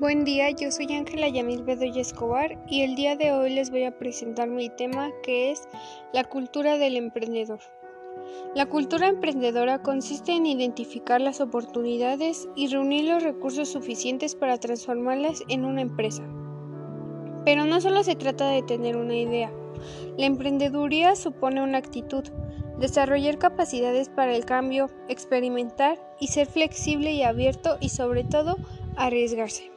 Buen día, yo soy Ángela Yamil Bedoya Escobar y el día de hoy les voy a presentar mi tema que es la cultura del emprendedor. La cultura emprendedora consiste en identificar las oportunidades y reunir los recursos suficientes para transformarlas en una empresa. Pero no solo se trata de tener una idea. La emprendeduría supone una actitud, desarrollar capacidades para el cambio, experimentar y ser flexible y abierto y sobre todo arriesgarse.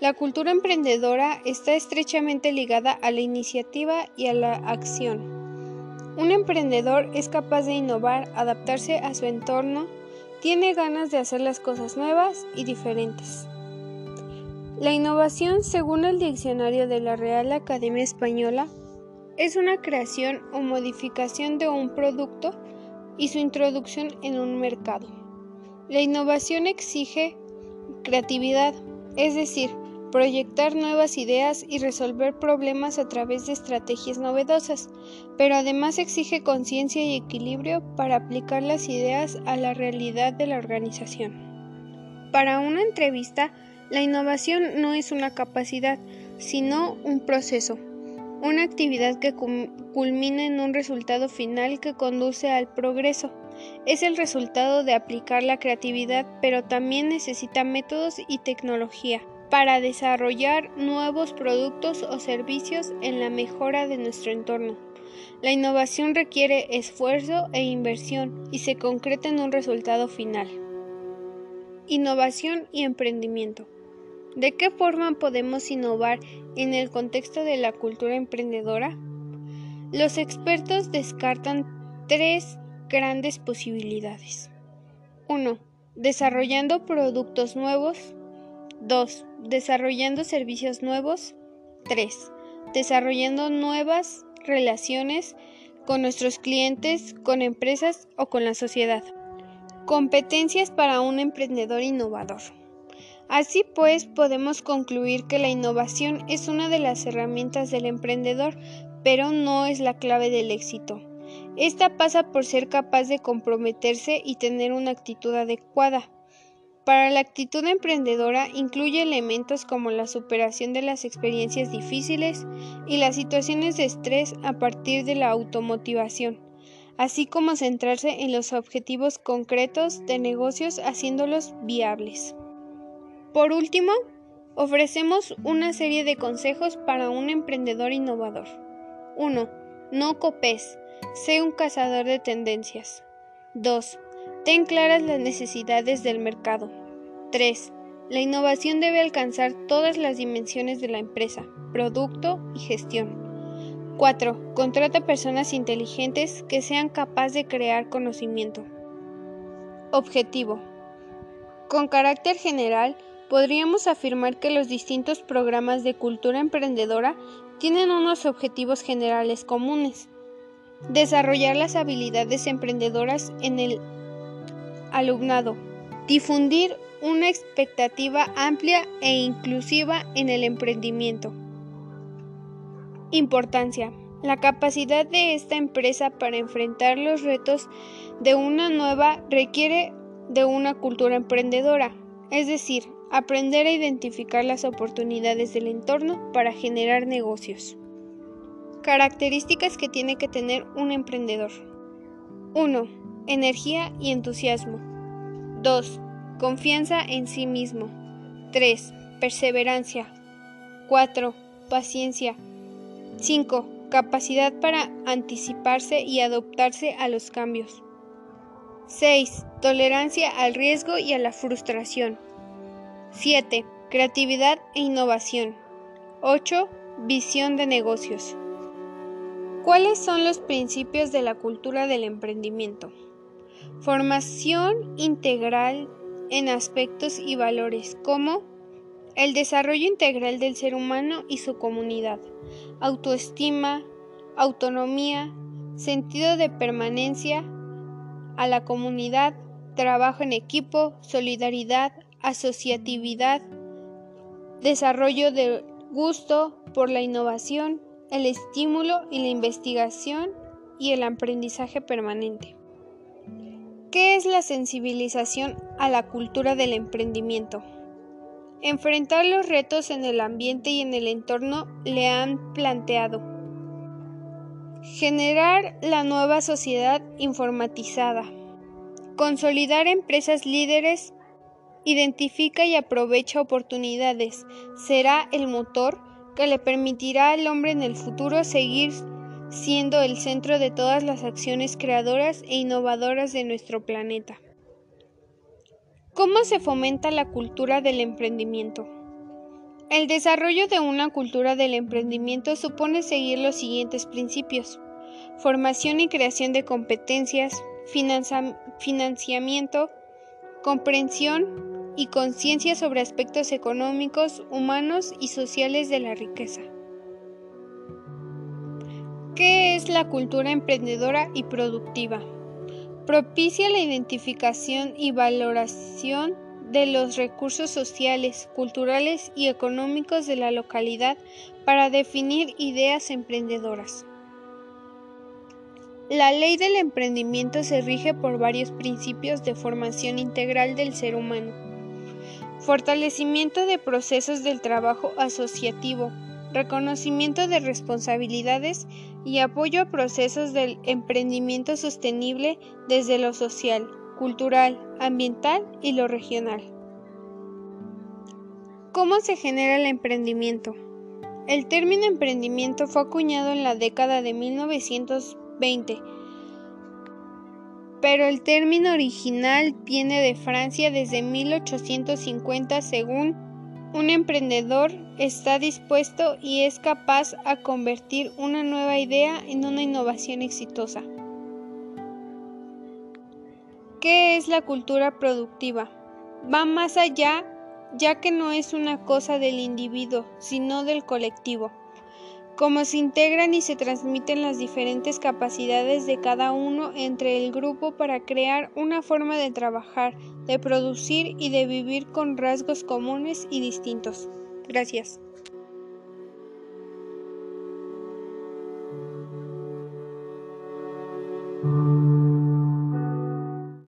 La cultura emprendedora está estrechamente ligada a la iniciativa y a la acción. Un emprendedor es capaz de innovar, adaptarse a su entorno, tiene ganas de hacer las cosas nuevas y diferentes. La innovación, según el diccionario de la Real Academia Española, es una creación o modificación de un producto y su introducción en un mercado. La innovación exige creatividad, es decir, proyectar nuevas ideas y resolver problemas a través de estrategias novedosas, pero además exige conciencia y equilibrio para aplicar las ideas a la realidad de la organización. Para una entrevista, la innovación no es una capacidad, sino un proceso, una actividad que culmina en un resultado final que conduce al progreso. Es el resultado de aplicar la creatividad, pero también necesita métodos y tecnología para desarrollar nuevos productos o servicios en la mejora de nuestro entorno. La innovación requiere esfuerzo e inversión y se concreta en un resultado final. Innovación y emprendimiento. ¿De qué forma podemos innovar en el contexto de la cultura emprendedora? Los expertos descartan tres grandes posibilidades. 1. Desarrollando productos nuevos. 2. Desarrollando servicios nuevos. 3. Desarrollando nuevas relaciones con nuestros clientes, con empresas o con la sociedad. Competencias para un emprendedor innovador. Así pues, podemos concluir que la innovación es una de las herramientas del emprendedor, pero no es la clave del éxito. Esta pasa por ser capaz de comprometerse y tener una actitud adecuada. Para la actitud emprendedora incluye elementos como la superación de las experiencias difíciles y las situaciones de estrés a partir de la automotivación, así como centrarse en los objetivos concretos de negocios haciéndolos viables. Por último, ofrecemos una serie de consejos para un emprendedor innovador. 1. No copes, sé un cazador de tendencias. 2. Ten claras las necesidades del mercado. 3. La innovación debe alcanzar todas las dimensiones de la empresa, producto y gestión. 4. Contrata personas inteligentes que sean capaces de crear conocimiento. Objetivo. Con carácter general, podríamos afirmar que los distintos programas de cultura emprendedora tienen unos objetivos generales comunes. Desarrollar las habilidades emprendedoras en el alumnado. Difundir una expectativa amplia e inclusiva en el emprendimiento. Importancia. La capacidad de esta empresa para enfrentar los retos de una nueva requiere de una cultura emprendedora, es decir, Aprender a identificar las oportunidades del entorno para generar negocios. Características que tiene que tener un emprendedor. 1. Energía y entusiasmo. 2. Confianza en sí mismo. 3. Perseverancia. 4. Paciencia. 5. Capacidad para anticiparse y adaptarse a los cambios. 6. Tolerancia al riesgo y a la frustración. 7. Creatividad e innovación. 8. Visión de negocios. ¿Cuáles son los principios de la cultura del emprendimiento? Formación integral en aspectos y valores como el desarrollo integral del ser humano y su comunidad, autoestima, autonomía, sentido de permanencia a la comunidad, trabajo en equipo, solidaridad, asociatividad, desarrollo de gusto por la innovación, el estímulo y la investigación y el aprendizaje permanente. ¿Qué es la sensibilización a la cultura del emprendimiento? enfrentar los retos en el ambiente y en el entorno le han planteado. Generar la nueva sociedad informatizada. Consolidar empresas líderes. Identifica y aprovecha oportunidades. Será el motor que le permitirá al hombre en el futuro seguir siendo el centro de todas las acciones creadoras e innovadoras de nuestro planeta. ¿Cómo se fomenta la cultura del emprendimiento? El desarrollo de una cultura del emprendimiento supone seguir los siguientes principios. Formación y creación de competencias, financiamiento, comprensión y conciencia sobre aspectos económicos, humanos y sociales de la riqueza. ¿Qué es la cultura emprendedora y productiva? Propicia la identificación y valoración de los recursos sociales, culturales y económicos de la localidad para definir ideas emprendedoras. La ley del emprendimiento se rige por varios principios de formación integral del ser humano. Fortalecimiento de procesos del trabajo asociativo, reconocimiento de responsabilidades y apoyo a procesos del emprendimiento sostenible desde lo social, cultural, ambiental y lo regional. ¿Cómo se genera el emprendimiento? El término emprendimiento fue acuñado en la década de 1920, pero el término original viene de Francia desde 1850 según un emprendedor está dispuesto y es capaz a convertir una nueva idea en una innovación exitosa. ¿Qué es la cultura productiva? Va más allá ya que no es una cosa del individuo, sino del colectivo cómo se integran y se transmiten las diferentes capacidades de cada uno entre el grupo para crear una forma de trabajar, de producir y de vivir con rasgos comunes y distintos. Gracias.